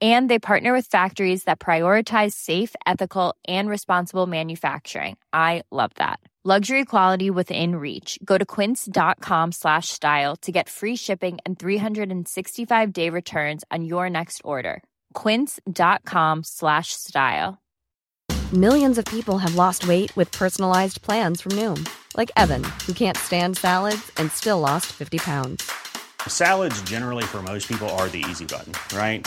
and they partner with factories that prioritize safe ethical and responsible manufacturing. I love that. Luxury quality within reach. Go to quince.com slash style to get free shipping and 365 day returns on your next order. quince.com slash style. Millions of people have lost weight with personalized plans from noom like evan who can't stand salads and still lost 50 pounds. Salads generally for most people are the easy button right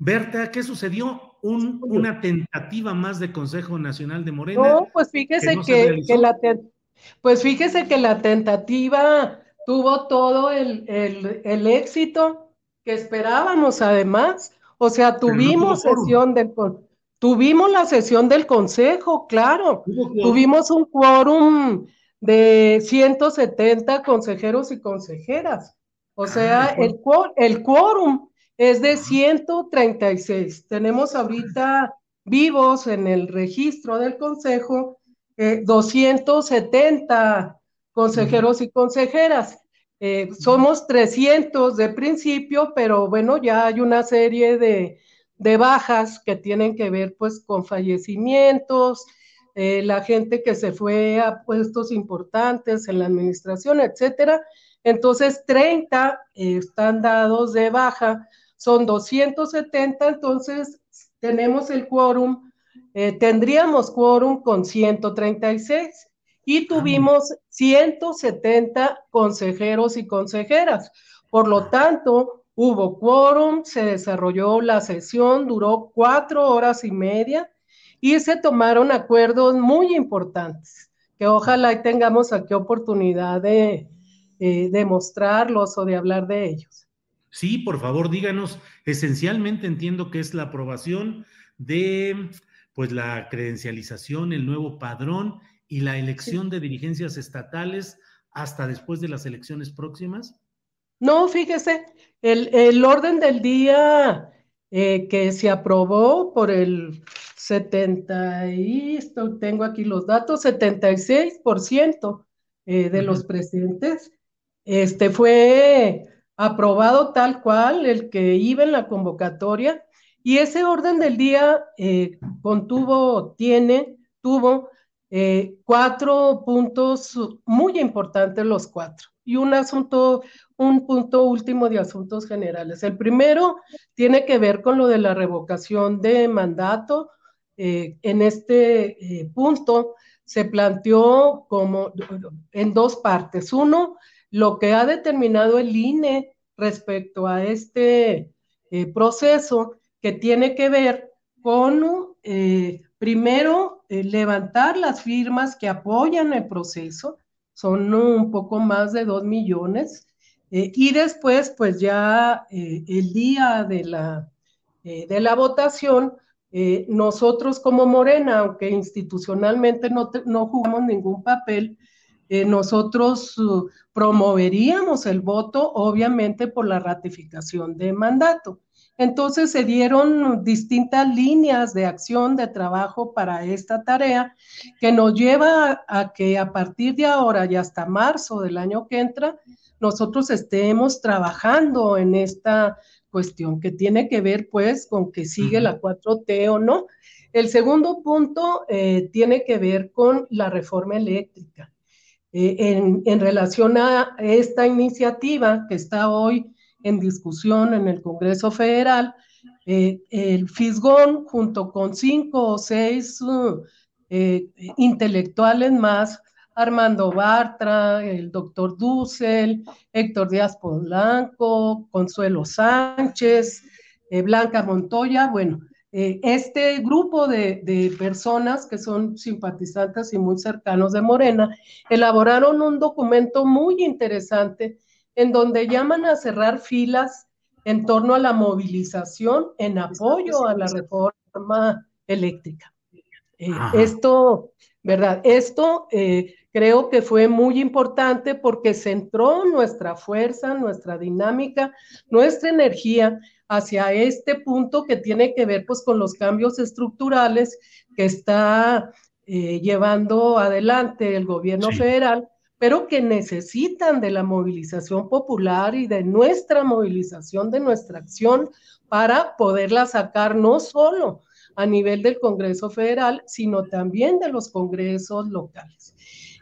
Berta, ¿qué sucedió? una tentativa más de Consejo Nacional de Morena. No, pues fíjese que, la pues fíjese que la tentativa tuvo todo el, éxito que esperábamos además. O sea, tuvimos sesión del tuvimos la sesión del Consejo, claro. Tuvimos un quórum de 170 consejeros y consejeras. O sea, ah, el, el quórum es de 136. Tenemos ahorita vivos en el registro del Consejo 270 eh, consejeros y consejeras. Eh, somos 300 de principio, pero bueno, ya hay una serie de, bajas que tienen que ver pues con fallecimientos, eh, la gente que se fue a puestos importantes en la administración, etcétera. Entonces, 30 están dados de baja son 270, entonces tenemos el quórum, eh, tendríamos quórum con 136 y tuvimos 170 consejeros y consejeras. Por lo tanto, hubo quórum, se desarrolló la sesión, duró cuatro horas y media y se tomaron acuerdos muy importantes, que ojalá tengamos aquí oportunidad de eh, demostrarlos o de hablar de ellos. Sí, por favor, díganos. Esencialmente entiendo que es la aprobación de pues la credencialización, el nuevo padrón y la elección de dirigencias estatales hasta después de las elecciones próximas. No, fíjese, el, orden del día eh, que se aprobó por el 70 y tengo aquí los datos, 76% eh, de los presentes, este fue aprobado tal cual el que iba en la convocatoria y ese orden del día eh, contuvo, tiene, tuvo eh, cuatro puntos muy importantes los cuatro y un asunto, un punto último de asuntos generales. El primero tiene que ver con lo de la revocación de mandato. Eh, en este punto se planteó como en dos partes. Uno, lo que ha determinado el INE respecto a este eh, proceso que tiene que ver con, eh, primero, eh, levantar las firmas que apoyan el proceso, son un poco más de dos millones, y después, pues ya el día de la, de la votación, nosotros como Morena, aunque institucionalmente no, no jugamos ningún papel, eh, nosotros uh, promoveríamos el voto, obviamente, por la ratificación de mandato. Entonces se dieron distintas líneas de acción, de trabajo para esta tarea, que nos lleva a, que a partir de ahora y hasta marzo del año que entra, nosotros estemos trabajando en esta cuestión que tiene que ver pues con que sigue la 4T o no. El segundo punto eh, tiene que ver con la reforma eléctrica. Eh, en, relación a esta iniciativa que está hoy en discusión en el Congreso Federal, eh, el Fisgón junto con cinco o seis uh, eh, intelectuales más, Armando Bartra, el doctor Dussel, Héctor Díaz Polanco, Consuelo Sánchez, Blanca Montoya, bueno, este grupo de, de, personas que son simpatizantes y muy cercanos de Morena elaboraron un documento muy interesante en donde llaman a cerrar filas en torno a la movilización en apoyo a la reforma eléctrica. Eh, esto, ¿verdad? Esto eh, creo que fue muy importante porque centró nuestra fuerza, nuestra dinámica, nuestra energía hacia este punto que tiene que ver pues con los cambios estructurales que está eh, llevando adelante el gobierno federal pero que necesitan de la movilización popular y de nuestra movilización, de nuestra acción para poderla sacar no solo a nivel del Congreso Federal, sino también de los congresos locales.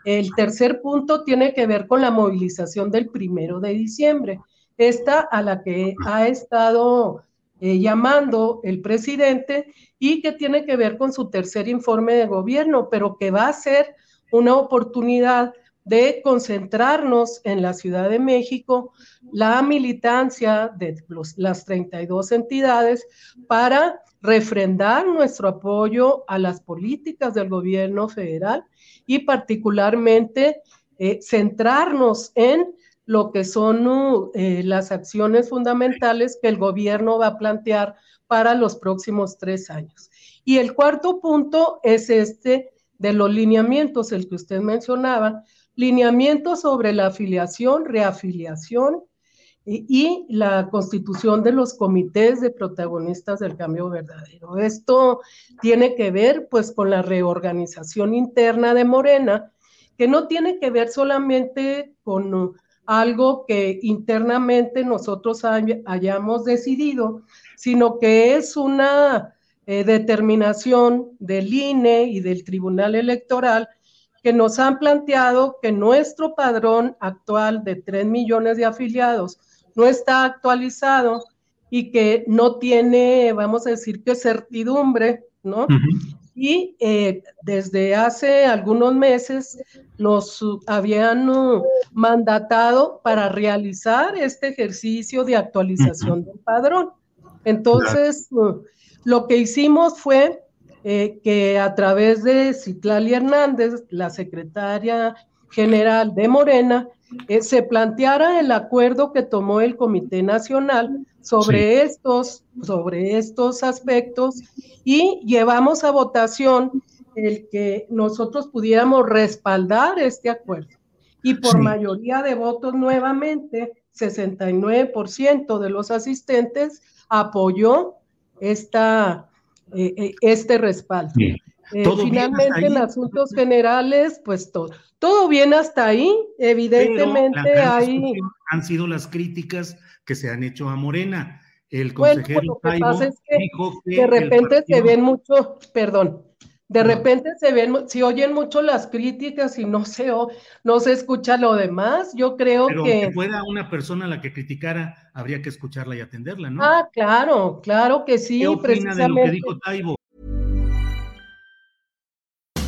El tercer punto tiene que ver con la movilización del primero de diciembre, esta a la que ha estado eh, llamando el presidente y que tiene que ver con su tercer informe de gobierno, pero que va a ser una oportunidad de concentrarnos en la Ciudad de México, la militancia de las 32 entidades para refrendar nuestro apoyo a las políticas del gobierno federal y particularmente eh, centrarnos en lo que son eh, las acciones fundamentales que el gobierno va a plantear para los próximos tres años. Y el cuarto punto es este de los lineamientos, el que usted mencionaba, lineamientos sobre la afiliación, reafiliación y, la constitución de los comités de protagonistas del cambio verdadero. Esto tiene que ver pues con la reorganización interna de Morena, que no tiene que ver solamente con algo que internamente nosotros hayamos decidido, sino que es una eh, determinación del INE y del Tribunal Electoral que nos han planteado que nuestro padrón actual de 3 millones de afiliados no está actualizado y que no tiene, vamos a decir que certidumbre, ¿no? Y eh, desde hace algunos meses nos habían uh, mandatado para realizar este ejercicio de actualización del padrón. Entonces, uh, lo que hicimos fue eh, que a través de Citlali Hernández, la secretaria general de Morena, eh, se planteara el acuerdo que tomó el Comité Nacional sobre, estos, sobre estos aspectos y llevamos a votación el que nosotros pudiéramos respaldar este acuerdo. Y por mayoría de votos nuevamente, 69% de los asistentes apoyó esta, eh, eh, este respaldo. Eh, finalmente, en asuntos generales, pues todo, todo bien hasta ahí. Evidentemente, ahí. Han sido las críticas que se han hecho a Morena. El consejero lo que pasa es que, de repente se ven mucho, perdón, de repente se ven, si oyen mucho las críticas y no se, no se escucha lo demás, yo creo Pero que... que fuera una persona la que criticara, habría que escucharla y atenderla, ¿no? Ah, claro, claro que sí, ¿Qué precisamente. De lo que dijo Taibo?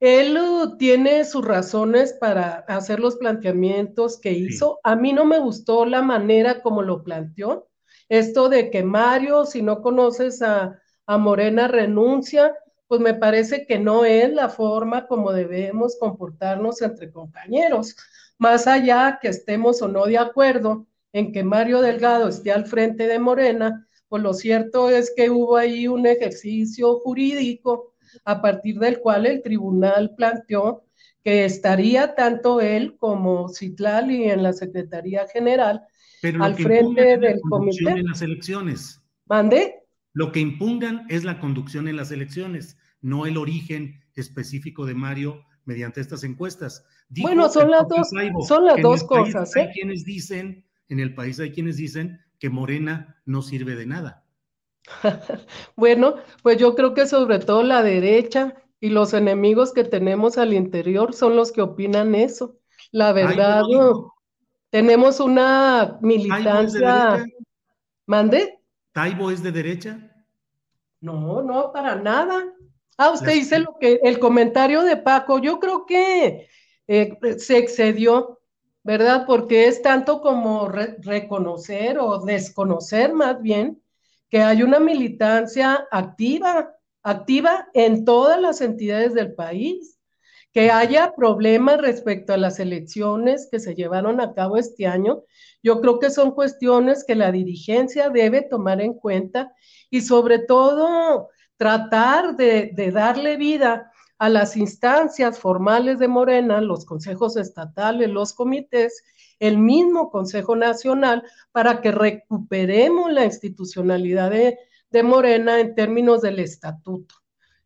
él uh, tiene sus razones para hacer los planteamientos que hizo. A mí no me gustó la manera como lo planteó. Esto de que Mario, si no conoces a, a Morena, renuncia, pues me parece que no es la forma como debemos comportarnos entre compañeros. Más allá que estemos o no de acuerdo en que Mario Delgado esté al frente de Morena, pues lo cierto es que hubo ahí un ejercicio jurídico a partir del cual el tribunal planteó que estaría tanto él como Citlali en la Secretaría General al frente del comité. En las elecciones. ¿Mande? Lo que impungan es la conducción en las elecciones, no el origen específico de Mario mediante estas encuestas. bueno, son las dos, son las dos cosas. Hay ¿eh? quienes dicen, en el país hay quienes dicen que Morena no sirve de nada. bueno, pues yo creo que sobre todo la derecha y los enemigos que tenemos al interior son los que opinan eso. La verdad, tenemos una militancia. ¿Mande? ¿Taibo es de derecha? No, no, para nada. Ah, usted dice lo que el comentario de Paco, yo creo que eh, se excedió, ¿verdad? Porque es tanto como reconocer o desconocer más bien que hay una militancia activa, activa en todas las entidades del país, que haya problemas respecto a las elecciones que se llevaron a cabo este año. Yo creo que son cuestiones que la dirigencia debe tomar en cuenta y sobre todo tratar de, de darle vida a las instancias formales de Morena, los consejos estatales, los comités, el mismo Consejo Nacional para que recuperemos la institucionalidad de, Morena en términos del estatuto.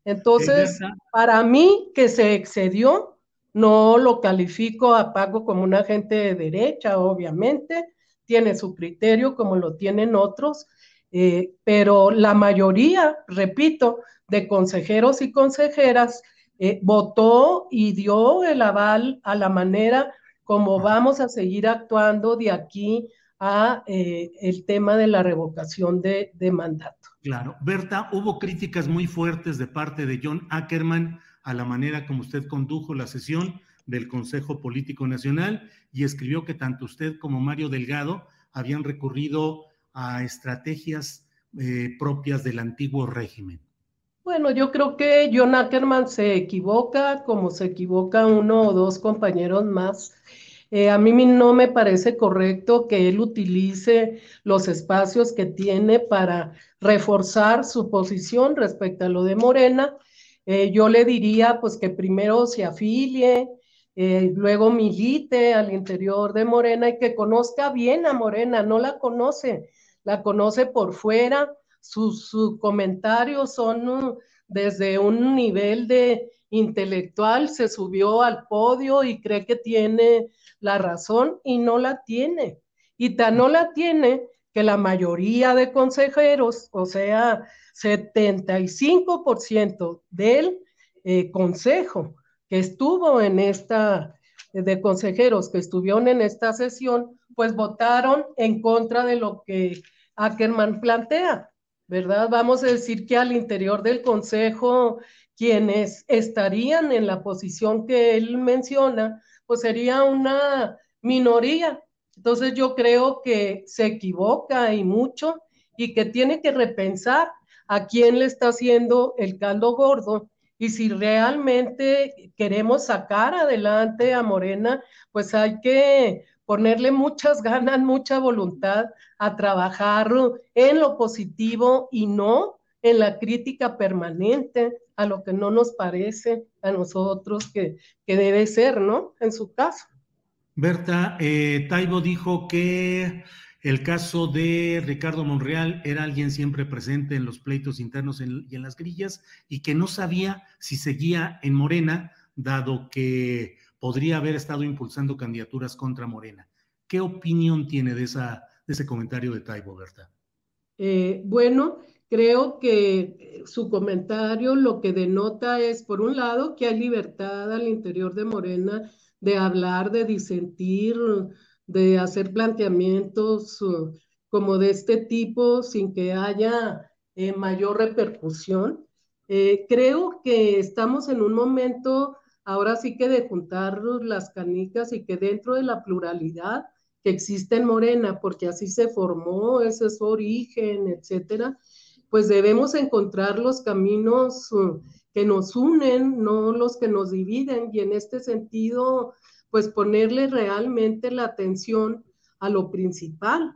Entonces, para mí que se excedió, no lo califico a Pago como un agente de derecha, obviamente, tiene su criterio como lo tienen otros, eh, pero la mayoría, repito, de consejeros y consejeras eh, votó y dio el aval a la manera como vamos a seguir actuando de aquí a eh, el tema de la revocación de, mandato. Claro. Berta, hubo críticas muy fuertes de parte de John Ackerman a la manera como usted condujo la sesión del Consejo Político Nacional y escribió que tanto usted como Mario Delgado habían recurrido a estrategias eh, propias del antiguo régimen. Bueno, yo creo que John Ackerman se equivoca como se equivoca uno o dos compañeros más. Eh, a mí no me parece correcto que él utilice los espacios que tiene para reforzar su posición respecto a lo de Morena. Eh, yo le diría pues que primero se afilie, eh, luego milite al interior de Morena y que conozca bien a Morena, no la conoce, la conoce por fuera sus, comentarios son uh, desde un nivel de intelectual, se subió al podio y cree que tiene la razón y no la tiene. Y tan no la tiene que la mayoría de consejeros, o sea, 75% del eh, consejo que estuvo en esta, de consejeros que estuvieron en esta sesión, pues votaron en contra de lo que Ackerman plantea. ¿Verdad? Vamos a decir que al interior del Consejo, quienes estarían en la posición que él menciona, pues sería una minoría. Entonces yo creo que se equivoca y mucho y que tiene que repensar a quién le está haciendo el caldo gordo y si realmente queremos sacar adelante a Morena, pues hay que ponerle muchas ganas, mucha voluntad a trabajar en lo positivo y no en la crítica permanente a lo que no nos parece a nosotros que, debe ser, ¿no? En su caso. Berta, eh, Taibo dijo que el caso de Ricardo Monreal era alguien siempre presente en los pleitos internos y en las grillas y que no sabía si seguía en Morena, dado que podría haber estado impulsando candidaturas contra Morena. ¿Qué opinión tiene de, esa, de ese comentario de Taibo, Berta? Eh, bueno, creo que su comentario lo que denota es, por un lado, que hay libertad al interior de Morena de hablar, de disentir, de hacer planteamientos uh, como de este tipo sin que haya eh, mayor repercusión. Eh, creo que estamos en un momento ahora sí que de juntar las canicas y que dentro de la pluralidad que existe en Morena, porque así se formó, ese es su origen, etcétera, pues debemos encontrar los caminos uh, que nos unen, no los que nos dividen, y en este sentido, pues ponerle realmente la atención a lo principal.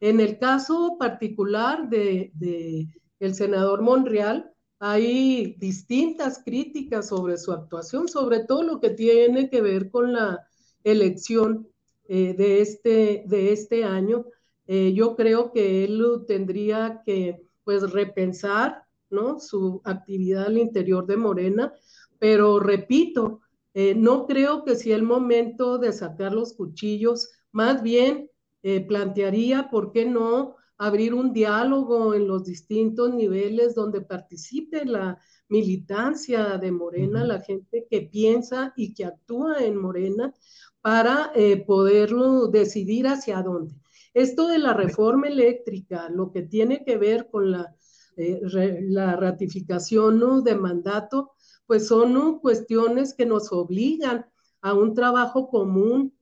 En el caso particular de, de el senador Monreal, hay distintas críticas sobre su actuación, sobre todo lo que tiene que ver con la elección eh, de, este, de este año. Eh, yo creo que él tendría que pues repensar ¿no? su actividad al interior de Morena, pero repito, eh, no creo que sea el momento de sacar los cuchillos, más bien plantearía, ¿por qué no? Abrir un diálogo en los distintos niveles donde participe la militancia de Morena, la gente que piensa y que actúa en Morena para eh, poderlo decidir hacia dónde. Esto de la reforma eléctrica, lo que tiene que ver con la, eh, la ratificación de mandato, pues son cuestiones que nos obligan a un trabajo común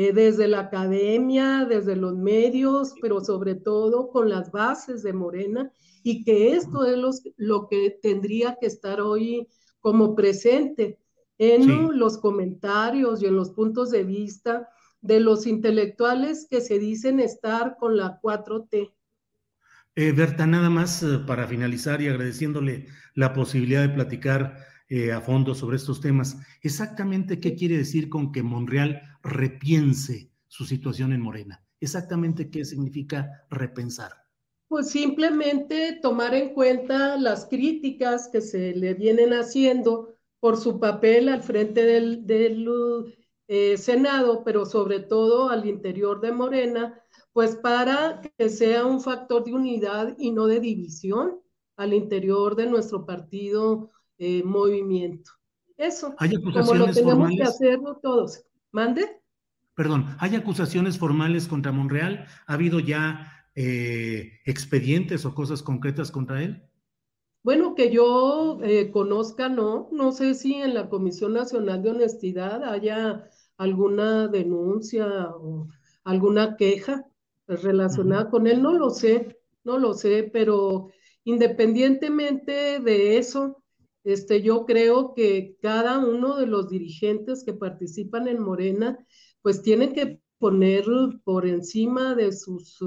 eh, desde la academia, desde los medios, pero sobre todo con las bases de Morena, y que esto es lo que tendría que estar hoy como presente en los comentarios y en los puntos de vista de los intelectuales que se dicen estar con la 4T. Eh, Berta, nada más eh, para finalizar y agradeciéndole la posibilidad de platicar eh, a fondo sobre estos temas. Exactamente qué quiere decir con que Monreal repiense su situación en Morena. Exactamente qué significa repensar. Pues simplemente tomar en cuenta las críticas que se le vienen haciendo por su papel al frente del, eh, Senado, pero sobre todo al interior de Morena, pues para que sea un factor de unidad y no de división al interior de nuestro partido eh, movimiento. Eso, ¿Hay como lo tenemos formales? que hacerlo todos. ¿Mande? Perdón, ¿hay acusaciones formales contra Monreal? ¿Ha habido ya eh, expedientes o cosas concretas contra él? Bueno, que yo eh, conozca, no. No sé si en la Comisión Nacional de Honestidad haya alguna denuncia o alguna queja relacionada con él. No lo sé, no lo sé, pero independientemente de eso, este, yo creo que cada uno de los dirigentes que participan en Morena, pues tienen que poner por encima de sus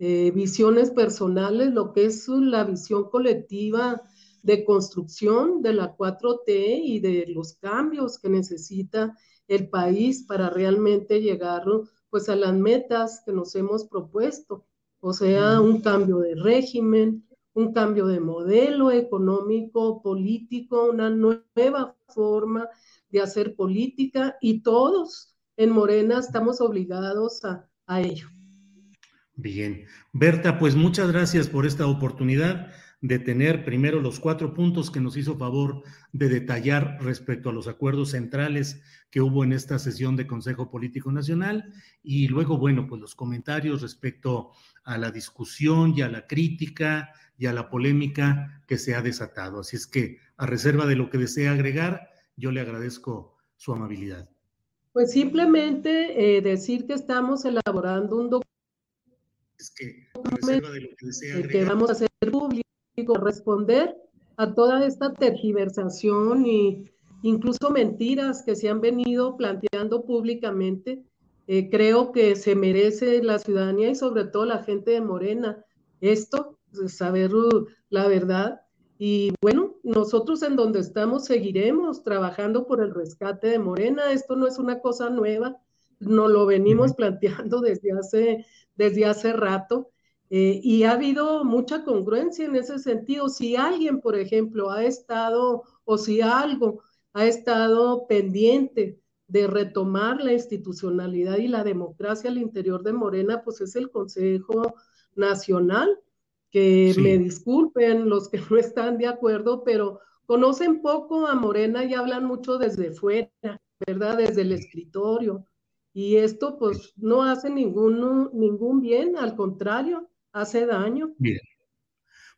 eh, visiones personales lo que es la visión colectiva de construcción de la 4T y de los cambios que necesita el país para realmente llegar pues a las metas que nos hemos propuesto, o sea, un cambio de régimen, un cambio de modelo económico, político, una nueva forma de hacer política y todos en Morena estamos obligados a, a ello. Bien. Berta, pues muchas gracias por esta oportunidad de tener primero los cuatro puntos que nos hizo favor de detallar respecto a los acuerdos centrales que hubo en esta sesión de Consejo Político Nacional y luego, bueno, pues los comentarios respecto a la discusión y a la crítica y a la polémica que se ha desatado. Así es que, a reserva de lo que desea agregar, yo le agradezco su amabilidad. Pues simplemente eh, decir que estamos elaborando un documento que, a reserva de lo que, desea agregar, que vamos a hacer público, responder a toda esta tergiversación y incluso mentiras que se han venido planteando públicamente. Eh, creo que se merece la ciudadanía y sobre todo la gente de Morena esto saber la verdad. Y bueno, nosotros en donde estamos seguiremos trabajando por el rescate de Morena. Esto no es una cosa nueva, no lo venimos planteando desde hace, desde hace rato. Eh, y ha habido mucha congruencia en ese sentido. Si alguien, por ejemplo, ha estado o si algo ha estado pendiente de retomar la institucionalidad y la democracia al interior de Morena, pues es el Consejo Nacional que me disculpen los que no están de acuerdo, pero conocen poco a Morena y hablan mucho desde fuera, ¿verdad? Desde el escritorio. Y esto pues no hace ningún, ningún bien, al contrario, hace daño. Bien.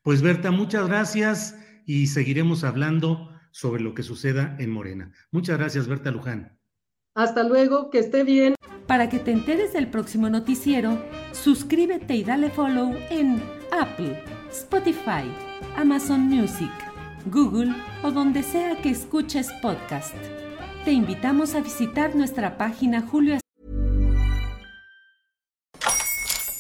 Pues Berta, muchas gracias y seguiremos hablando sobre lo que suceda en Morena. Muchas gracias, Berta Luján. Hasta luego, que esté bien. Para que te enteres del próximo noticiero, suscríbete y dale follow en Apple, Spotify, Amazon Music, Google o donde sea que escuches podcast. Te invitamos a visitar nuestra página Julio.